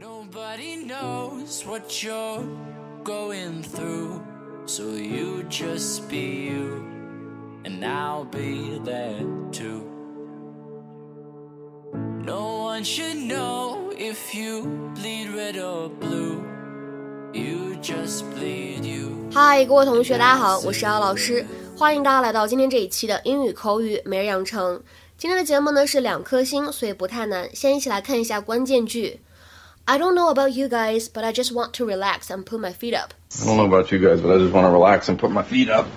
Nobody knows what you're going through, so you just be you, and I'll be there too. No one should know if you bleed red or blue. You just bleed you. 嗨，各位同学，大家好，我是姚老师，欢迎大家来到今天这一期的英语口语每日养成。今天的节目呢是两颗星，所以不太难。先一起来看一下关键句。I don't know about you guys, but I just want to relax and put my feet up. I don't know about you guys, but I just want to relax and put my feet up.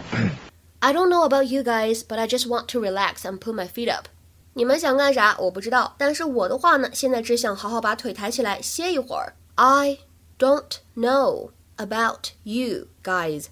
I don't know about you guys, but I just want to relax and put my feet up. 你们想干啥？我不知道，但是我的话呢，现在只想好好把腿抬起来歇一会儿。I don't know about you guys,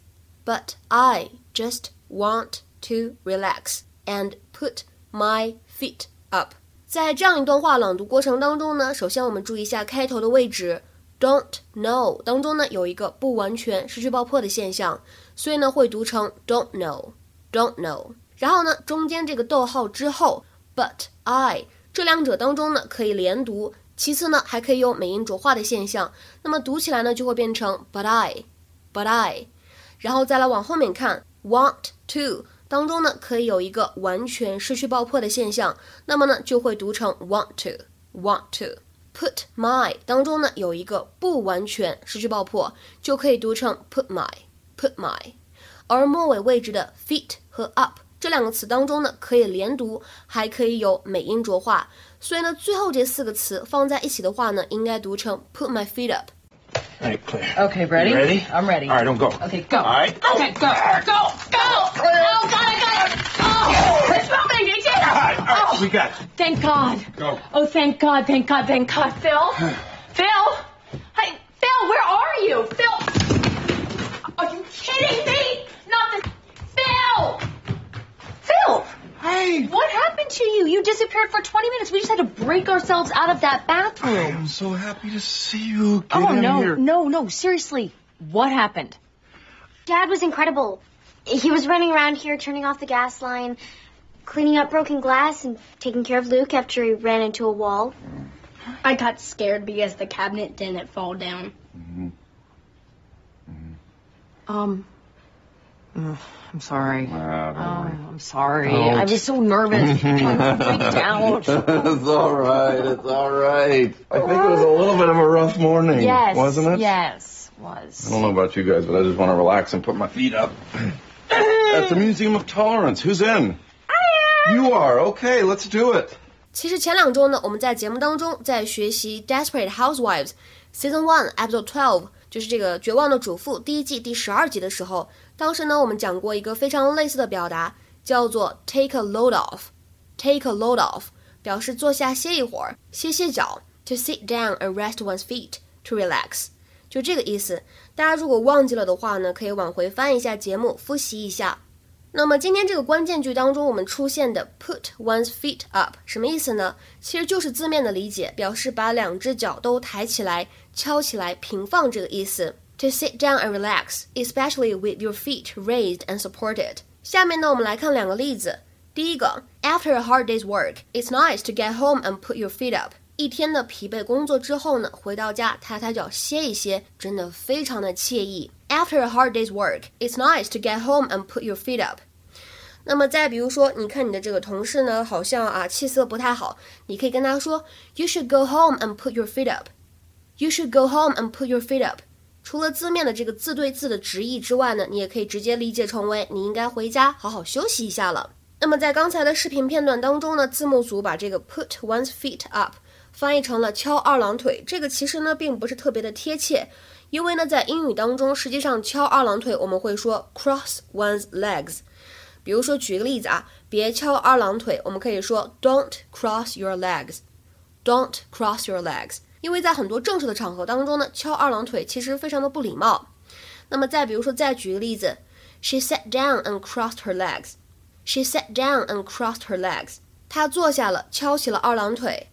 but I just want to relax and put my feet up. 在这样一段话朗读过程当中呢，首先我们注意一下开头的位置，don't know 当中呢有一个不完全失去爆破的现象，所以呢会读成 don't know，don't know。然后呢中间这个逗号之后，but I 这两者当中呢可以连读，其次呢还可以有美音浊化的现象，那么读起来呢就会变成 but I，but I。然后再来往后面看，want to。当中呢，可以有一个完全失去爆破的现象，那么呢，就会读成 want to want to。put my 当中呢，有一个不完全失去爆破，就可以读成 put my put my。而末尾位置的 feet 和 up 这两个词当中呢，可以连读，还可以有美音浊化，所以呢，最后这四个词放在一起的话呢，应该读成 put my feet up。Hey, Claire. Okay, ready? Ready? I'm ready. All right, don't go. Okay, go. All right. Okay, go. Go. Go. Right, all right, we got thank God. Go. Oh, thank God, thank God, thank God. Phil? Phil? Hey, Phil, where are you? Phil? Are you kidding me? Not this. Phil! Phil! Hey. What happened to you? You disappeared for 20 minutes. We just had to break ourselves out of that bathroom. I'm so happy to see you. Get Oh no, here. no, no! Seriously, what happened? Dad was incredible. He was running around here turning off the gas line, cleaning up broken glass, and taking care of Luke after he ran into a wall. I got scared because the cabinet didn't fall down. Mm-hmm. Um, ugh, I'm sorry. Don't Oh. I'm sorry. Don't. I was so nervous. I freaked out. it's all right. It's all right. I think it was a little bit of a rough morning, Yes, wasn't it? Yes, I was. I don't know about you guys, but I just want to relax and put my feet up. At the Museum of Tolerance. Who's in? You are. Okay, let's do it. 其实前两周呢，我们在节目当中在学习《Desperate Housewives》Season One Episode Twelve，就是这个《绝望的主妇》第一季第十二集的时候，当时呢我们讲过一个非常类似的表达，叫做 take a load off。take a load off 表示坐下歇一会儿，歇歇脚，to sit down and rest one's feet to relax，就这个意思。大家如果忘记了的话呢，可以往回翻一下节目，复习一下。那么今天这个关键句当中，我们出现的 put one's feet up 什么意思呢？其实就是字面的理解，表示把两只脚都抬起来、翘起来、平放这个意思。To sit down and relax, especially with your feet raised and supported。下面呢，我们来看两个例子。第一个，After a hard day's work, it's nice to get home and put your feet up。一天的疲惫工作之后呢，回到家抬抬脚歇一歇，真的非常的惬意。After a hard day's work, it's nice to get home and put your feet up。那么再比如说，你看你的这个同事呢，好像啊气色不太好，你可以跟他说，You should go home and put your feet up. You should go home and put your feet up. 除了字面的这个字对字的直译之外呢，你也可以直接理解成为你应该回家好好休息一下了。那么在刚才的视频片段当中呢，字幕组把这个 put one's feet up 翻译成了敲二郎腿，这个其实呢并不是特别的贴切，因为呢在英语当中，实际上敲二郎腿我们会说 cross one's legs。比如说，举个例子啊，别敲二郎腿，我们可以说 Don't cross your legs，Don't cross your legs。因为在很多正式的场合当中呢，敲二郎腿其实非常的不礼貌。那么再比如说，再举个例子，She sat down and crossed her legs。She sat down and crossed her legs。她坐下了，敲起了二郎腿。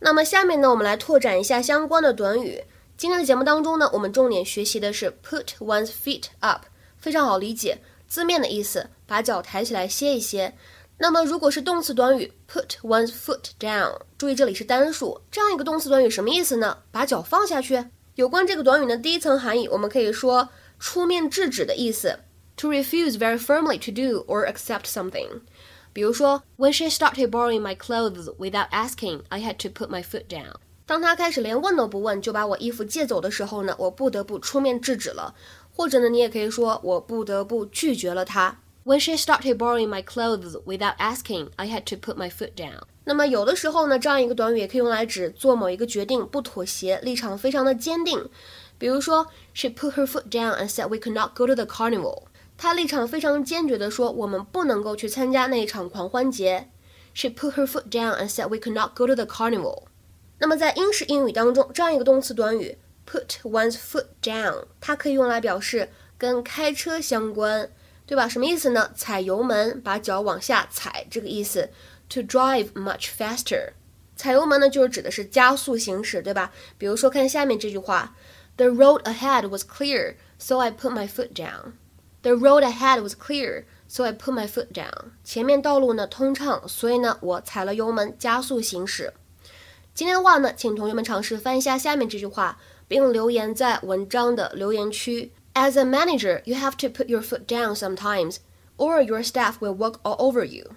那么下面呢，我们来拓展一下相关的短语。今天的节目当中呢，我们重点学习的是 put one's feet up，非常好理解。字面的意思，把脚抬起来歇一歇。那么如果是动词短语 put one's foot down，注意这里是单数，这样一个动词短语什么意思呢？把脚放下去。有关这个短语的第一层含义，我们可以说出面制止的意思，to refuse very firmly to do or accept something。比如说，When she started borrowing my clothes without asking, I had to put my foot down。当他开始连问都不问就把我衣服借走的时候呢，我不得不出面制止了。或者呢，你也可以说我不得不拒绝了他。When she started borrowing my clothes without asking, I had to put my foot down。那么有的时候呢，这样一个短语也可以用来指做某一个决定不妥协，立场非常的坚定。比如说，She put her foot down and said we could not go to the carnival。她立场非常坚决地说，我们不能够去参加那一场狂欢节。She put her foot down and said we could not go to the carnival。那么在英式英语当中，这样一个动词短语 put one's foot down，它可以用来表示跟开车相关。对吧？什么意思呢？踩油门，把脚往下踩，这个意思。To drive much faster，踩油门呢，就是指的是加速行驶，对吧？比如说，看下面这句话：The road ahead was clear, so I put my foot down. The road ahead was clear, so I put my foot down. 前面道路呢通畅，所以呢我踩了油门，加速行驶。今天的话呢，请同学们尝试翻一下下面这句话，并留言在文章的留言区。As a manager, you have to put your foot down sometimes, or your staff will walk all over you.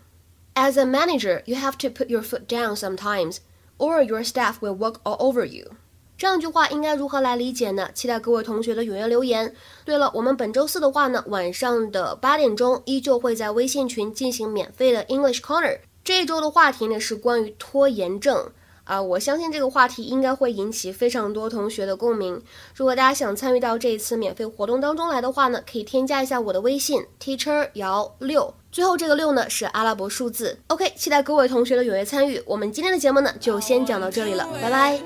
As a manager, you have to put your foot down sometimes, or your staff will walk all over you. 这样一句话应该如何来理解呢？期待各位同学的踊跃留言。对了，我们本周四的话呢，晚上的八点钟依旧会在微信群进行免费的 English Corner。这一周的话题呢是关于拖延症。啊，我相信这个话题应该会引起非常多同学的共鸣。如果大家想参与到这一次免费活动当中来的话呢，可以添加一下我的微信 teacher 姚六，最后这个六呢是阿拉伯数字。OK，期待各位同学的踊跃参与。我们今天的节目呢就先讲到这里了，拜拜。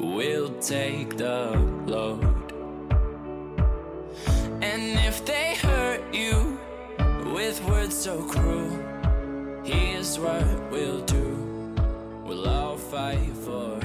with words so cruel. Here's what we'll do we'll all fight for.